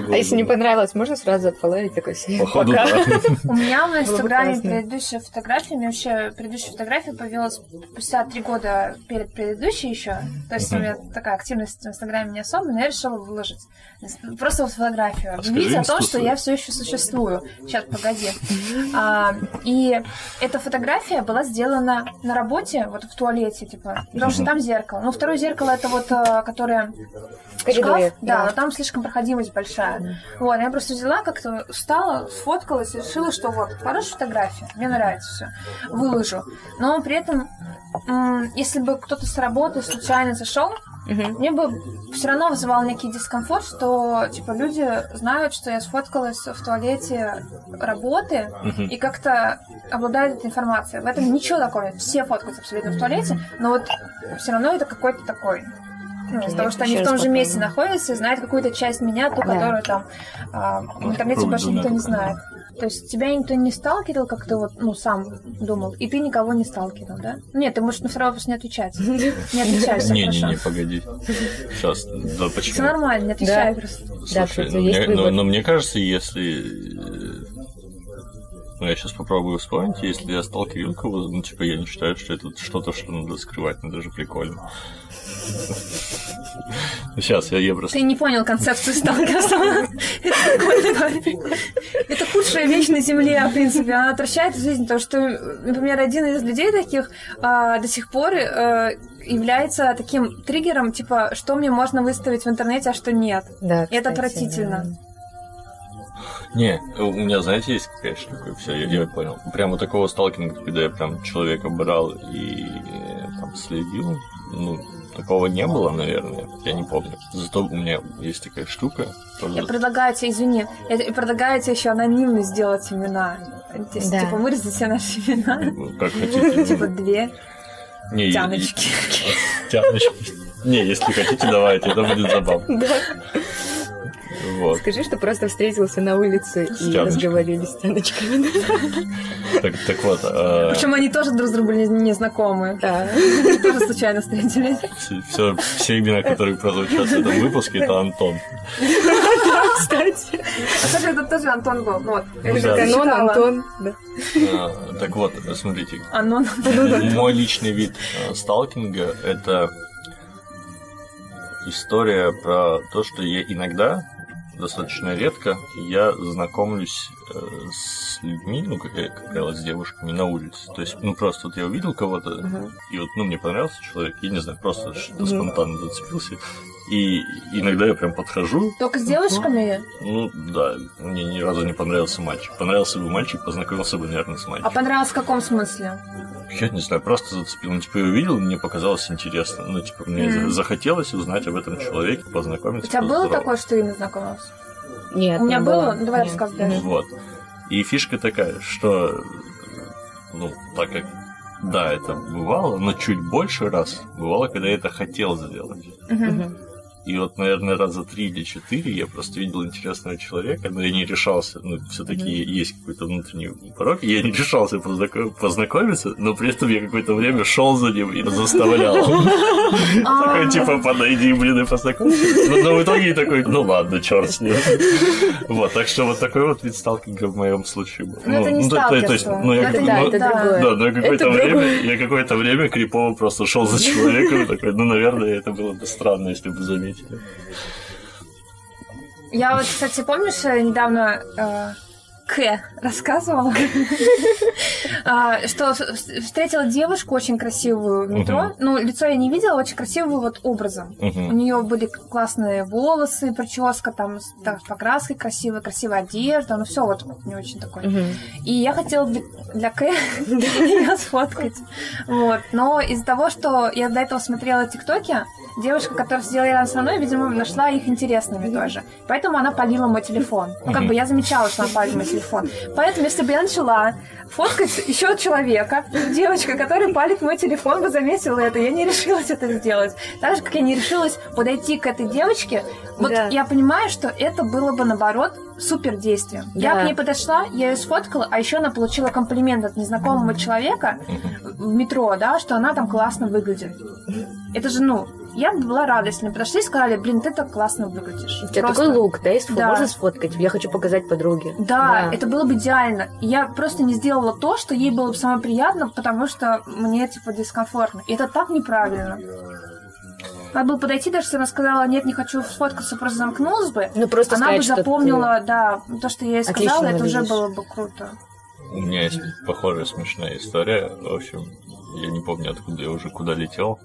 Было А если не понравилось, можно сразу отфоловить такой всем Походу, пока. да. У меня в Инстаграме предыдущая фотография, у меня вообще предыдущая фотография появилась спустя три года перед предыдущей еще. То есть у меня такая активность в Инстаграме не особо, но я решила выложить. Просто вот фотографию. А Объявить о том, что я все еще существую. Сейчас, погоди. А, и эта фотография была сделана на работе, вот в туалете, типа. Потому что там зеркало. Ну, второе зеркало это вот, э, которое. Шкаф? Да, но там слишком проходимость большая. Вот, я просто взяла, как-то встала, сфоткалась и решила, что вот, хорошая фотография, мне нравится все, выложу. Но при этом, если бы кто-то с работы случайно зашел, Мгм. мне бы все равно вызывал некий дискомфорт, что типа люди знают, что я сфоткалась в туалете работы Мгм. и как-то обладают этой информацией. В этом ничего такого нет. Все фоткаются абсолютно в туалете, но вот все равно это какой-то такой. Ну, из-за того, что они в том же месте находятся и знают какую-то часть меня, ту, Да. которую там а, в интернете больше никто не знает. То есть тебя никто не сталкивал, как ты вот, ну, сам думал, и ты никого не сталкивал, да? Нет, ты можешь на второй вопрос не отвечать. <laughs> Не отвечай, все Не-не-не, хорошо. погоди. Сейчас, да Все почему? нормально, не отвечай просто. Да, Слушай, кстати, ну, но, выбор. но мне кажется, если... э, Ну, я сейчас попробую вспомнить, если я стал Кириллкову, ну, типа, я не считаю, что это что-то, что надо скрывать, но даже прикольно. Сейчас, я, я просто... Ты не понял концепцию сталкерства. Это худшая вещь на Земле, в принципе. Она отвращает жизнь, потому что, например, один из людей таких а, до сих пор а, является таким триггером, типа, что мне можно выставить в интернете, а что нет. Да, И это кстати, отвратительно. да. Не, у меня, знаете, есть какая штука, все, я, я понял. Прямо такого сталкинга, когда я прям человека брал и э, там следил, ну, такого не было, наверное, я не помню. Зато у меня есть такая штука. тоже- Я предлагаю тебе, извини, я предлагаю тебе еще анонимно сделать имена. То есть, Да. типа, вырезать все наши имена. Ну, Как хотите. <laughs> Типа, две Не, тяночки. Тяночки. Не, если хотите, давайте, это будет забавно. Да. Вот. Скажи, что просто встретился на улице и тяночками. разговаривали с тяночками. Так, так вот, а, Причем они тоже друг с другом не, не знакомы. Да. Тоже случайно встретились. все, все имена, которые прозвучат в этом выпуске, это Антон. Кстати. А кстати, это тоже Антон был. Вот. Ну уже да. Канон. Антон. А, Так вот, смотрите, Анон. Мой личный вид э, сталкинга — это история про то, что я иногда, достаточно редко, я знакомлюсь э, с людьми, ну, как, я- как правило, с девушками на улице. То есть, ну, просто вот я увидел кого-то, Мгм. и вот, ну, мне понравился человек, я не знаю, просто что-то Мгм. спонтанно зацепился. И иногда я прям подхожу, Только с девушками? ну, да, мне ни разу не понравился мальчик. Понравился бы мальчик, познакомился бы, наверное, с А мальчиком. понравилось в каком смысле? Я не знаю, просто зацепил. Ну, типа, я увидел, мне показалось интересно. Ну, типа, мне Мгм. захотелось узнать об этом человеке, У познакомиться. тебя было такое, что ты именно знакомился? Нет, У меня не было? Ну, давай рассказывай дальше. Вот. И фишка такая, что, ну, так как, да, это бывало, но чуть больше раз бывало, когда я это хотел сделать. Мгм. И вот, наверное, раза три или четыре я просто видел интересного человека, но я не решался. Ну, все-таки mm-hmm. есть какой-то внутренний порог, я не решался познакомиться, но при этом я какое-то время шел за ним и заставлял. <laughs> Такой, типа, подойди, блин, и познакомься. Но в итоге такой, ну ладно, черт с ним. Вот, так что вот такой вот вид сталкинга в моем случае был. Ну, это не сталкерство. Ну. Да, но какое-то время, я какое-то время крипово просто шел за человеком, такой, ну, наверное, это было бы странно, если бы заметили. Я вот, кстати, помнишь, недавно э, к рассказывала, <laughs> а, что встретила девушку очень красивую в метро. Ну, лицо я не видела, очень красивую вот образом. У нее были классные волосы, прическа там с покраской красивой, красивая одежда, ну все вот не очень такое. И я хотела для К <laughs> ее сфоткать. Вот. Но из-за того, что я до этого смотрела ТикТоки, девушка, которая сидела рядом со мной, видимо, нашла их интересными тоже. Поэтому она полила мой телефон. Ну, как бы я замечала, что она полила мой телефон. Поэтому, если бы я начала фоткать еще человека, девочка, которая палит мой телефон, бы заметила это. Я не решилась это сделать. Так же, как я не решилась подойти к этой девочке, вот да. я понимаю, что это было бы, наоборот, супер действием. Да. Я к ней подошла, я ее сфоткала, а еще она получила комплимент от незнакомого человека в метро, да, что она там классно выглядит. Это же, ну, я бы была рада, если мне подошли и сказали, блин, ты так классно выглядишь. У тебя просто... такой лук, да, есть да. можно сфоткать? Я хочу показать подруге. Да, да, это было бы идеально. Я просто не сделала то, что ей было бы самое приятно, потому что мне, типа, дискомфортно. И это так неправильно. Надо было подойти, даже если она сказала, нет, не хочу сфоткаться, просто замкнулась бы. Ну, просто она сказать, бы запомнила, да, то, что я ей сказала, это уже было бы круто. У меня есть похожая смешная история. В общем, я не помню, откуда я уже куда летел.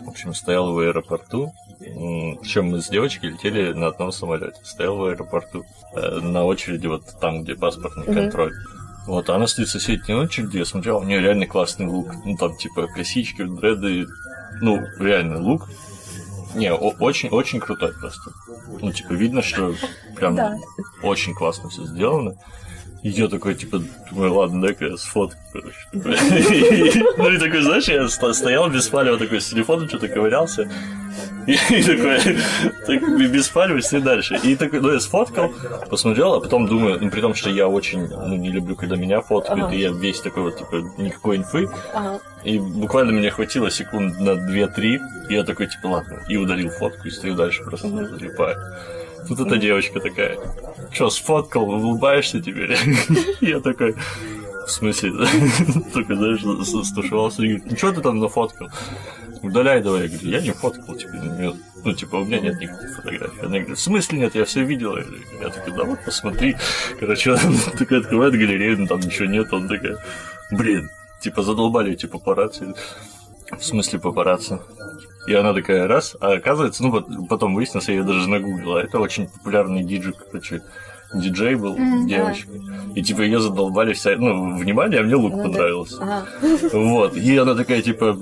В общем, стоял в аэропорту. Причем мы с девочкой летели на одном самолете. Стоял в аэропорту. Э, на очереди вот там, где паспортный mm-hmm. контроль. Вот, она стоит в соседней очереди, я смотрел, у нее реально классный лук. Ну, там, типа, косички, дреды. Ну, реально, лук. Не, очень-очень крутой просто. Ну, типа, видно, что прям да. очень классно все сделано. И я такой, типа, думаю, ладно, дай-ка я сфоткаю, короче. <laughs> Ну и такой, знаешь, я стоял без палева такой с телефоном, что-то ковырялся. И, такой, так, без палева, и дальше. И такой, ну я сфоткал, посмотрел, а потом думаю, ну при том, что я очень ну, не люблю, когда меня фоткают, и я весь такой вот, типа, никакой инфы. И буквально мне хватило секунд на 2-3, и я такой, типа, ладно, и удалил фотку, и стою дальше, просто залипаю. Тут эта девочка такая, что, сфоткал, улыбаешься теперь? <laughs> Я такой, в смысле? <laughs> Только, знаешь, стушевался и говорит, ну что ты там нафоткал? Удаляй давай. Я говорю, я не фоткал, типа, ну, типа, у меня нет никаких фотографий. Она говорит, в смысле нет, я все видела. Я такой, да вот, посмотри. Короче, она <laughs> такая открывает галерею, ну, там ничего нет. Он такая, блин, типа, задолбали эти папарацци. В смысле папарацци? И она такая, раз, а оказывается, ну, потом выяснилось, я ее даже нагуглила, это очень популярный диджей, короче, диджей был, mm, девочка. Да. И типа ее задолбали вся, ну, внимание, а мне лук ну, понравился. Да. Ага. Вот. И она такая, типа,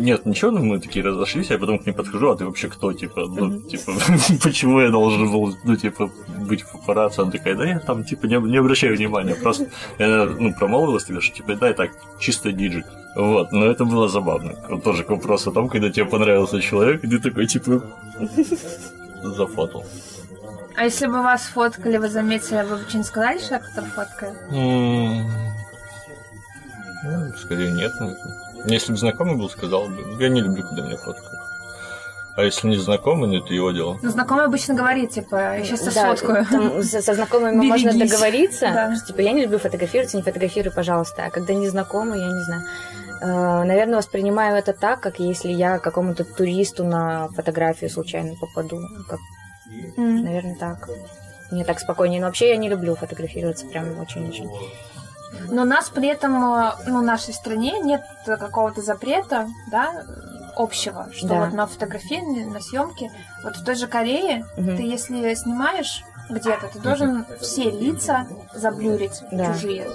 нет, ничего, ну, мы такие разошлись, я потом к ней подхожу, а ты вообще кто, типа, ну, типа, <laughs> почему я должен был, ну, типа, быть в папарацци? Она такая, да я там, типа, не, не обращаю внимания, просто, я, ну, промолвилась тебе, что, типа, да, так, чисто диджик. Вот, но это было забавно. Вот тоже к вопросу о том, когда тебе понравился человек, и ты такой, типа, <laughs> зафотал. А если бы вас фоткали, вы заметили, вы бы что-нибудь сказали, что я кто фоткает? Ну, скорее нет, наверное. Если бы знакомый был, сказал бы. Я не люблю, когда меня фоткают. А если не знакомый, ну это его дело. Ну, знакомый обычно говорит, типа, я сейчас да, сфоткаю. Там, со, со знакомыми можно договориться, да. что, типа, я не люблю фотографироваться, не фотографируй, пожалуйста. А когда не знакомый, я не знаю. Э, наверное, воспринимаю это так, как если я какому-то туристу на фотографию случайно попаду. Как... Mm. Наверное, так. Мне так спокойнее. Но вообще я не люблю фотографироваться прям очень-очень. Но у нас при этом, э, ну, в нашей стране нет какого-то запрета, да, общего, что да. вот на фотографии, на съемке, вот в той же Корее, угу. ты если снимаешь где-то, ты должен все лица заблюрить да. чужие.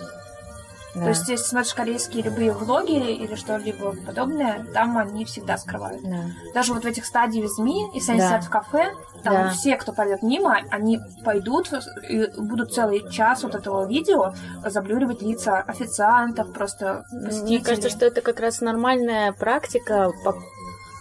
Да. То есть, если смотришь корейские любые влоги или что-либо подобное, там они всегда скрывают. Да. Даже вот в этих стадиях СМИ, если они да. сидят в кафе, там да. все, кто пойдет мимо, они пойдут и будут целый час вот этого видео заблюривать лица официантов, просто посетителей. Мне кажется, что это как раз нормальная практика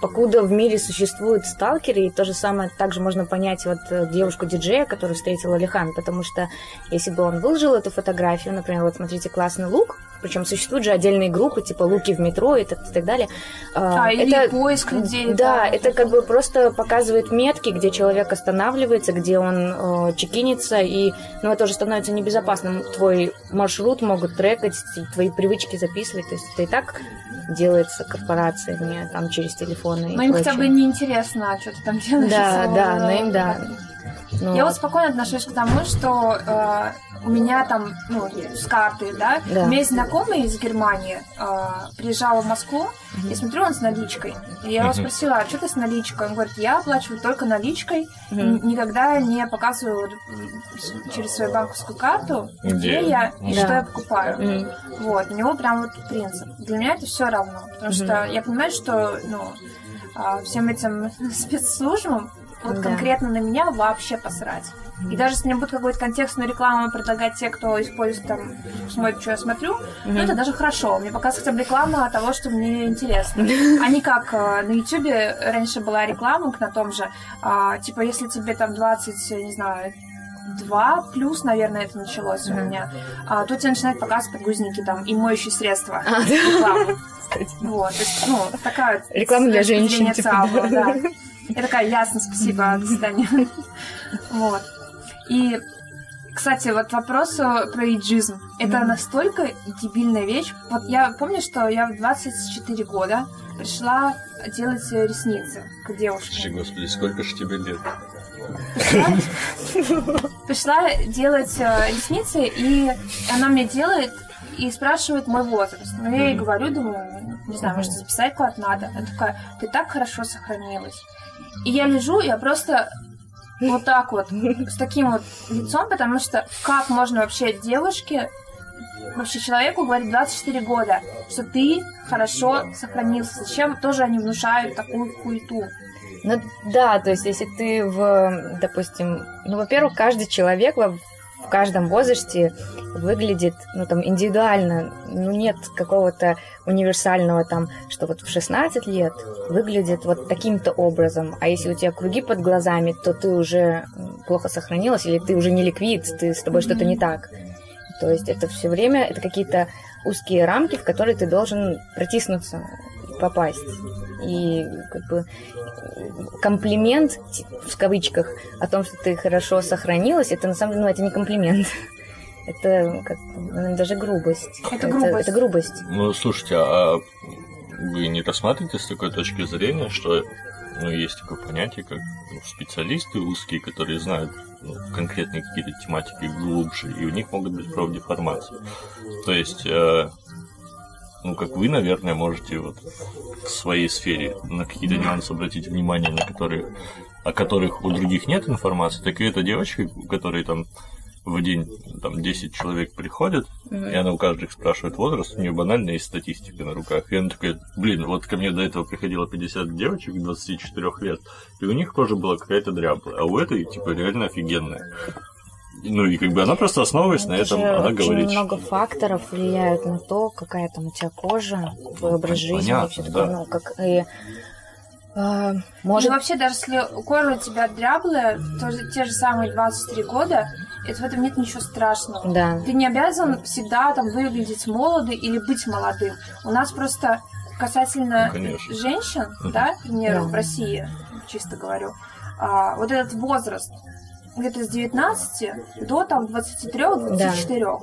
покуда в мире существуют сталкеры, и то же самое также можно понять вот э, девушку-диджея, которую встретила Лихан, потому что если бы он выложил эту фотографию, например, вот смотрите, классный лук, причем существуют же отдельные группы, типа луки в метро и так, и так далее. А, или это, поиск людей. Да, это как бы просто показывает метки, где человек останавливается, где он э, чекинится, и ну, это уже становится небезопасным. Твой маршрут могут трекать, твои привычки записывать, то есть это и так делается корпорациями, там, через телефоны. Но им прочее. хотя бы неинтересно, а что ты там делаешь. Да, да, но им да. Но... Я вот спокойно отношусь к тому, что э, у меня там, ну, с карты, да, да. у меня есть знакомый из Германии, э, приезжал в Москву, mm-hmm. и смотрю, он с наличкой. И я его mm-hmm. спросила, а что ты с наличкой? Он говорит, я оплачиваю только наличкой, mm-hmm. никогда не показываю через свою банковскую карту, где, где я и да. что я покупаю. Mm-hmm. Вот, у него прям вот принцип. Для меня это все равно, потому mm-hmm. что я понимаю, что, ну, а, всем этим <laughs> спецслужбам вот да. конкретно на меня вообще посрать. И даже если мне будет какой-то контекстную рекламу предлагать те, кто использует там, смотрит, что я смотрю, mm-hmm. ну это даже хорошо. Мне показывает бы реклама того, что мне интересно. А не как э, на Ютубе раньше была реклама на том же, а, типа, если тебе там 20, не знаю, два плюс, наверное, это началось mm-hmm. у меня, а, то тебе начинают показывать подгузники там и моющие средства. А, рекламу. <laughs> Вот, то есть, ну, такая... Реклама для женщин, типа, да. Я такая, ясно, спасибо, до свидания. Вот. И, кстати, вот вопрос про иджизм. Это настолько дебильная вещь. Вот я помню, что я в 24 года пришла делать ресницы к девушке. Слушай, господи, сколько же тебе лет? Пришла, делать э, ресницы, и она мне делает и спрашивает мой возраст. Ну, я ей говорю, думаю, не знаю, может, записать куда-то надо. Она такая, ты так хорошо сохранилась. И я лежу, я просто вот так вот, с таким вот лицом, потому что как можно вообще девушке, вообще человеку говорить 24 года, что ты хорошо сохранился? Зачем тоже они внушают такую культуру? Ну да, то есть если ты в, допустим, ну, во-первых, каждый человек в каждом возрасте выглядит, ну, там, индивидуально. Ну, нет какого-то универсального там, что вот в 16 лет выглядит вот таким-то образом, а если у тебя круги под глазами, то ты уже плохо сохранилась, или ты уже не ликвид, ты, с тобой что-то не так. То есть это все время, это какие-то узкие рамки, в которые ты должен протиснуться, попасть. И как бы комплимент, в кавычках, о том, что ты хорошо сохранилась, это на самом деле, ну, это не комплимент. <laughs> Это как, даже грубость. Это, это грубость. Это грубость. Ну, слушайте, а вы не рассматриваете с такой точки зрения, что ну, есть такое понятие, как ну, специалисты узкие, которые знают ну, конкретные какие-то тематики глубже, и у них могут быть профдеформации. То есть э, ну, как вы, наверное, можете вот в своей сфере на какие-то нюансы обратить внимание, на которые, о которых у других нет информации, так и эта девочка, у которой там в день там 10 человек приходят, mm-hmm. и она у каждого спрашивает возраст, у нее банально есть статистика на руках. И она такая, блин, вот ко мне до этого приходило 50 девочек 24 лет, и у них тоже была какая-то дрябла, а у этой, типа, реально офигенная. Ну и как бы она просто основываясь на этом, она очень говорит. много факторов влияют на то, какая там у тебя кожа, твой образ жизни, Понятно, все такое, да. ну как и а, может... Ну, вообще, даже если кожа у тебя дряблая, то те же самые 23 года, это в этом нет ничего страшного. Да. Ты не обязан всегда там выглядеть молодым или быть молодым. У нас просто касательно ну, женщин, да, к примеру, да. в России, чисто говорю, а, вот этот возраст, где-то с 19 до там 23-24. Да.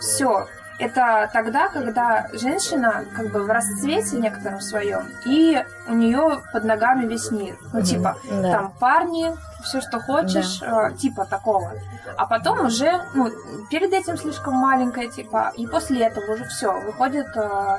Все. Это тогда, когда женщина как бы в расцвете некотором своем, и у нее под ногами весь мир. Ну, типа, да. там парни, все, что хочешь, да. э, типа такого. А потом уже, ну, перед этим слишком маленькая, типа, и после этого уже все, выходит э,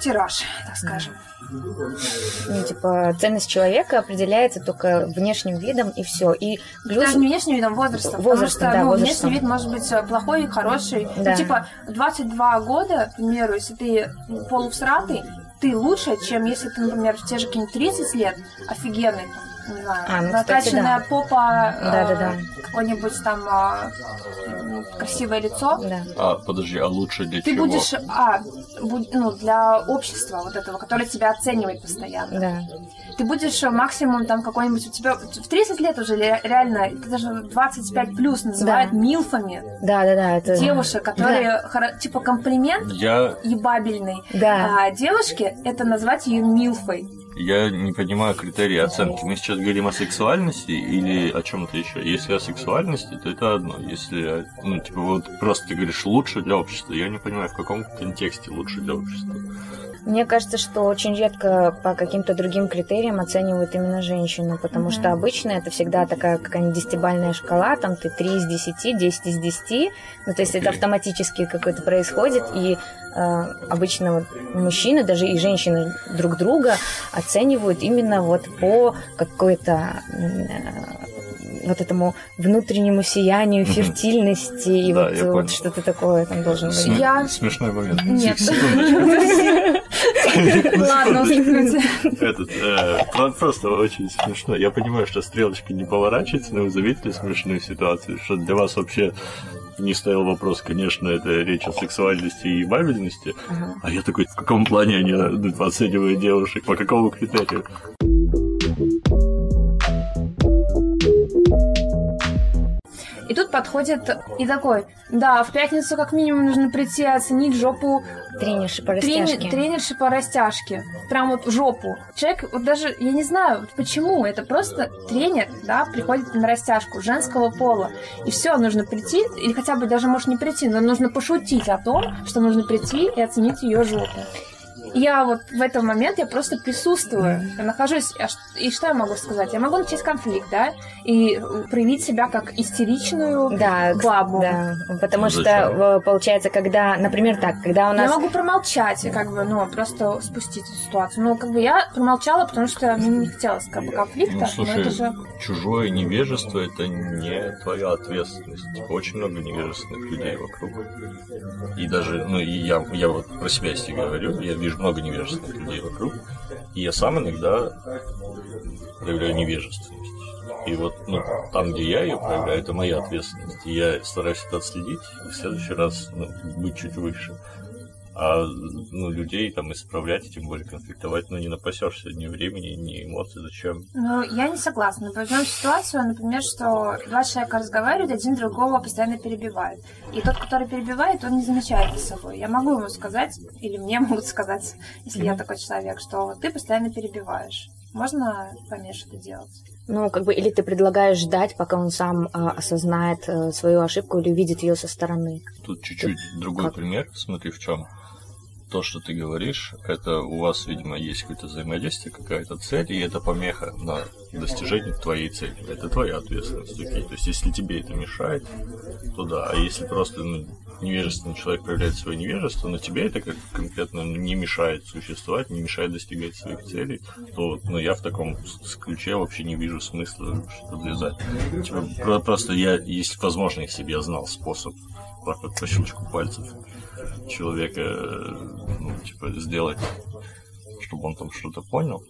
тираж, так скажем. Ну, типа, ценность человека определяется только внешним видом и все. И плюс... Даже не внешним видом, возрастом. Возрастом, потому что, да, ну, возрастом. внешний вид может быть э, плохой и хороший. Ну, да. Ну, типа, 22 года, к примеру, если ты полувсратый, ты лучше, чем если ты, например, в те же какие-нибудь 30 лет офигенный, не знаю, А, ну, кстати, накачанная да. попа, э, Да-да-да. какое-нибудь там а, красивое лицо. Да. А, подожди, а лучше для Ты чего? будешь, а, будь- ну, для общества вот этого, которое тебя оценивает постоянно. Да. Ты будешь э, максимум там какой-нибудь, у тебя в 30 лет уже ре- реально, это даже 25 плюс называют Да. милфами Да, да, да. Это... девушек, которые, хоро- типа, комплимент Я, ебабельный. Да. А девушке это назвать ее милфой. Я не понимаю критерии оценки. Мы сейчас говорим о сексуальности или о чем-то еще? Если о сексуальности, то это одно. Если, ну, типа, вот просто ты говоришь лучше для общества, я не понимаю, в каком контексте лучше для общества. Мне кажется, что очень редко по каким-то другим критериям оценивают именно женщину, потому Мгм. что обычно это всегда такая какая-нибудь десятибальная шкала, там ты 3 из 10, 10 из 10, ну то есть это Окей. автоматически какое-то происходит, и э, обычно вот мужчины, даже и женщины друг друга оценивают именно вот по какой-то э, вот этому внутреннему сиянию, фертильности, и Да, вот, вот что-то такое там должен быть. Сме- Я- Смешной момент. Нет. Ладно. Этот, э, про- просто очень смешно. Я понимаю, что стрелочка не поворачивается, но вы заметили смешную ситуацию, что для вас вообще не стоял вопрос, конечно, это речь о сексуальности и бабельности, Ага. а я такой, в каком плане они оценивают девушек, по какому критерию? Тут подходит и такой, да, в пятницу как минимум нужно прийти оценить жопу Тренерши по трени- растяжке. тренерши по растяжке. Прям вот жопу. Человек, вот даже, я не знаю, вот почему, это просто тренер, да, приходит на растяжку женского пола. И все, нужно прийти, или хотя бы даже может не прийти, но нужно пошутить о том, что нужно прийти и оценить ее жопу. Я вот в этот момент я просто присутствую, я нахожусь, а и что я могу сказать? Я могу начать конфликт, да, и э, проявить себя как истеричную Да, бабу. да, потому Ну, что зачем? э, получается, когда, например, так, когда у Я нас могу промолчать как бы, ну, просто спустить эту ситуацию. Ну, как бы я промолчала, потому что мне не хотелось как бы конфликта. Ну, но слушай, это же... чужое невежество это не твоя ответственность. Типа, очень много невежественных людей вокруг. И даже, ну, и я, я вот про себя если говорю, я вижу много невежественных людей вокруг, и я сам иногда проявляю невежественность. И вот ну, там, где я ее проявляю, это моя ответственность. И я стараюсь это отследить, и в следующий раз ну, быть чуть выше. А ну, людей там исправлять, и тем более конфликтовать, ну, не напасешься ни времени, ни эмоций, зачем? Ну, я не согласна. Возьмем ситуацию, например, что два человека разговаривают, один другого постоянно перебивает. И тот, который перебивает, он не замечает за собой. Я могу ему сказать, или мне <laughs> могут сказать, если я такой человек, что ты постоянно перебиваешь. Можно поменьше это делать? Ну, как бы, или ты предлагаешь ждать, пока он сам а, осознает э, свою ошибку или увидит ее со стороны. Тут чуть-чуть другой как? пример, смотри в чем. То, что ты говоришь, это у вас, видимо, есть какое-то взаимодействие, какая-то цель, и это помеха на достижение твоей цели. Это твоя ответственность, окей. То есть, если тебе это мешает, то да. А если просто ну, невежественный человек проявляет свое невежество, но тебе это как конкретно не мешает существовать, не мешает достигать своих целей, то ну, я в таком ключе вообще не вижу смысла что-то влезать. Типа, про- просто я, если возможно, если бы я знал способ так вот по щелчку пальцев человека, ну, типа, сделать, чтобы он там что-то понял,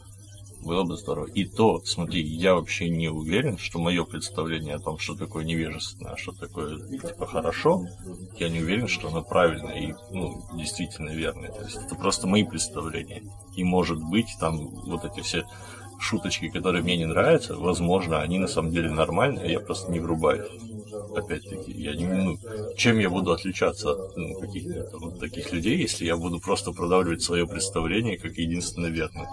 было бы здорово. И то, смотри, я вообще не уверен, что мое представление о том, что такое невежественное, а что такое, типа, хорошо, я не уверен, что оно правильное и, ну, действительно верное. То есть это просто мои представления. И, может быть, там вот эти все шуточки, которые мне не нравятся, возможно, они на самом деле нормальные, а я просто не врубаюсь. Опять-таки, я не, ну, чем я буду отличаться от ну, каких-то там таких людей, если я буду просто продавливать свое представление как единственно верное.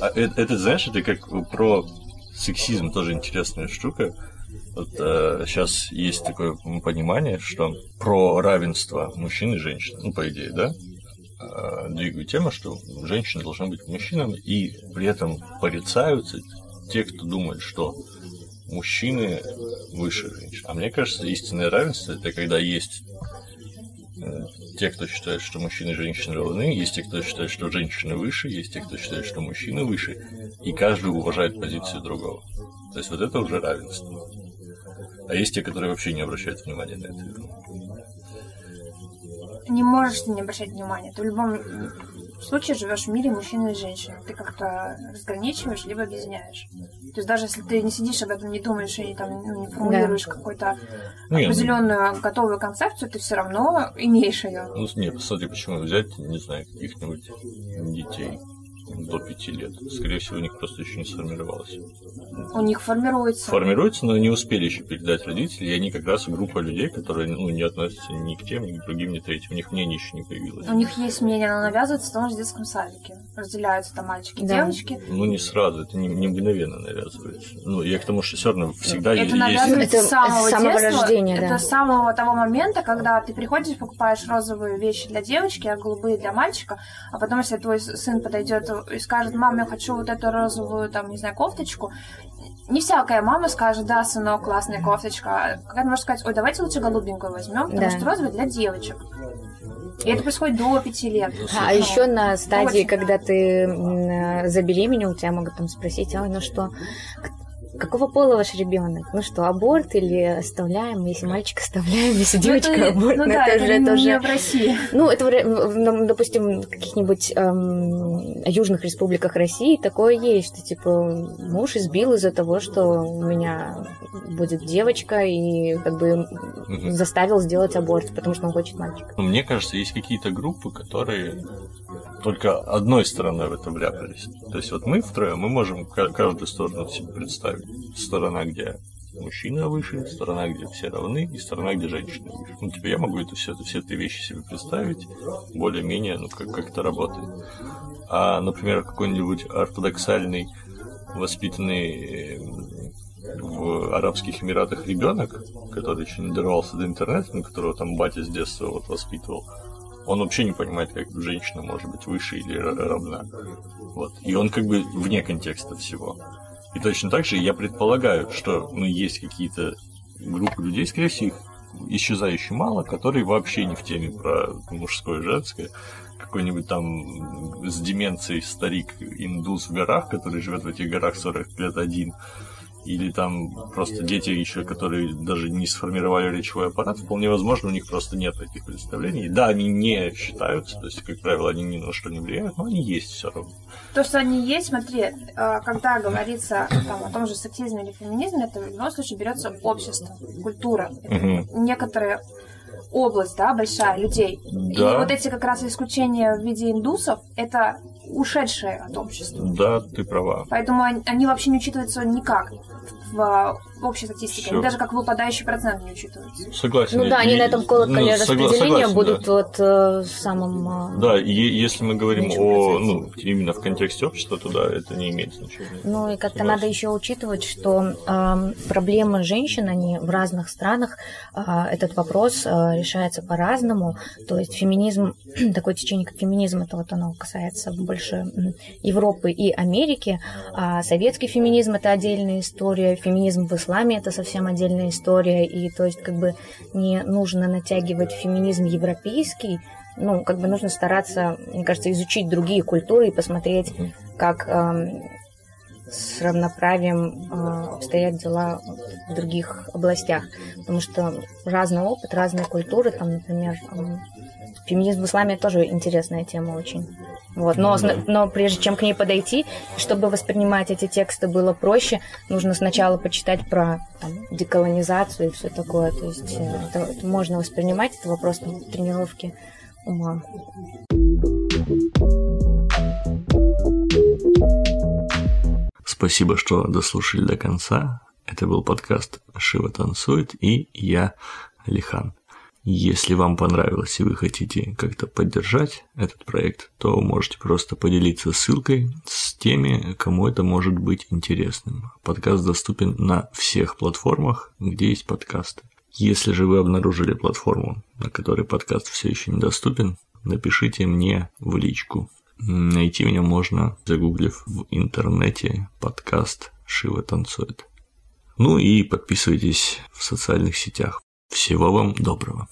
А это, это, знаешь, это как про сексизм тоже интересная штука. Вот сейчас есть такое понимание, что про равенство мужчин и женщин, ну, по идее, да, э, двигают тему, что женщины должны быть мужчинами, и при этом порицаются те, кто думает, что мужчины выше женщин. А мне кажется, истинное равенство это когда есть э, те, кто считает, что мужчины и женщины равны, есть те, кто считает, что женщины выше, есть те, кто считает, что мужчины выше, и каждый уважает позицию другого. То есть вот это уже равенство. А есть те, которые вообще не обращают внимания на это. Не можешь не обращать внимания. Ты в любом... случае живешь в мире мужчины и женщин. Ты как-то разграничиваешь, либо объединяешь. То есть даже если ты не сидишь об этом, не думаешь и там, ну, не формулируешь да. какую-то ну, определенную готовую концепцию, ты все равно имеешь ее. Ну, нет, кстати, почему взять, не знаю, каких-нибудь детей до пяти лет. Скорее всего, у них просто еще не сформировалось. У них формируется. Формируется, но не успели еще передать родители, и они как раз группа людей, которые ну, не относятся ни к тем, ни к другим, ни к третьим. У них мнение еще не появилось. У них есть мнение, оно навязывается в том же детском садике. Разделяются там мальчики и да. девочки. Ну, не сразу, это не, не мгновенно навязывается. Ну, я к тому, что все равно всегда это есть... Навязывается это с самого, с самого детства, рождения, да. Это с самого того момента, когда ты приходишь, покупаешь розовые вещи для девочки, а голубые для мальчика, а потом, если твой сын подойдет и скажет, мам, я хочу вот эту розовую, там, не знаю, кофточку, не всякая мама скажет, да, сынок, классная кофточка. Какая-то может сказать, ой, давайте лучше голубенькую возьмем, потому да. что розовая для девочек. И это происходит до пяти лет. А, а еще на стадии, Очень, когда да. ты забеременел, тебя могут там спросить, ой, ну что, Какого пола ваш ребенок? Ну что, аборт или оставляем? Если мальчик оставляем, если ну, девочка это, аборт, ну, ну да, это, это же не в России. Ну, это, ну, допустим, в каких-нибудь эм, южных республиках России такое есть, что типа муж избил из-за того, что у меня будет девочка и как бы угу. заставил сделать аборт, потому что он хочет мальчика. Мне кажется, есть какие-то группы, которые только одной стороной в это вляпались. То есть вот мы втроем, мы можем каждую сторону себе представить. Сторона, где мужчина выше, сторона, где все равны, и сторона, где женщина выше. Ну, типа, я могу это все, все эти вещи себе представить, более-менее, ну, как, как это работает. А, например, какой-нибудь ортодоксальный, воспитанный эм, в Арабских Эмиратах ребенок, который еще не дорвался до интернета, на которого там батя с детства вот воспитывал, он вообще не понимает, как женщина может быть выше или равна. Вот. И он как бы вне контекста всего. И точно так же я предполагаю, что ну, есть какие-то группы людей, скорее всего, их исчезающе мало, которые вообще не в теме про мужское и женское. Какой-нибудь там с деменцией старик индус в горах, который живет в этих горах 40 лет один, или там просто дети еще, которые даже не сформировали речевой аппарат, вполне возможно, у них просто нет таких представлений. Да, они не считаются, то есть, как правило, они ни на что не влияют, но они есть все равно. То, что они есть, смотри, а, когда говорится там, о том же сексизме или феминизме, это в любом случае берется общество, культура. Угу. Некоторые область, да, большая, людей. Да. И вот эти как раз исключения в виде индусов, это ушедшие от общества. Да, ты права. Поэтому они, они вообще не учитываются никак в общей статистике. Они даже как выпадающий процент не учитываются. Согласен. Ну да, они на этом колоколе ну, распределения согласен, будут да. вот э, самым... Э, да, и если мы говорим о, ну, именно в контексте общества, то да, это не имеет значения. Ну и как-то надо еще учитывать, что э, проблемы женщин, они в разных странах, э, этот вопрос э, решается по-разному. То есть феминизм, <clears throat> такое течение, как феминизм, это вот оно касается больше Европы и Америки, а советский феминизм это отдельная история, феминизм в исламе это совсем отдельная история, и то есть как бы не нужно натягивать феминизм европейский, ну, как бы нужно стараться, мне кажется, изучить другие культуры и посмотреть, как э, с равноправием э, обстоят дела в других областях. Потому что разный опыт, разные культуры, там, например, э, феминизм в исламе тоже интересная тема очень. Вот. Но, но прежде чем к ней подойти, чтобы воспринимать эти тексты было проще, нужно сначала почитать про там, деколонизацию и все такое. То есть э, это, это можно воспринимать, это вопрос там, тренировки ума. Спасибо, что дослушали до конца. Это был подкаст «Шива танцует» и я, Лихан. Если вам понравилось и вы хотите как-то поддержать этот проект, то можете просто поделиться ссылкой с теми, кому это может быть интересным. Подкаст доступен на всех платформах, где есть подкасты. Если же вы обнаружили платформу, на которой подкаст все еще недоступен, напишите мне в личку. Найти меня можно, загуглив в интернете подкаст «Шива танцует». Ну и подписывайтесь в социальных сетях. Всего вам доброго.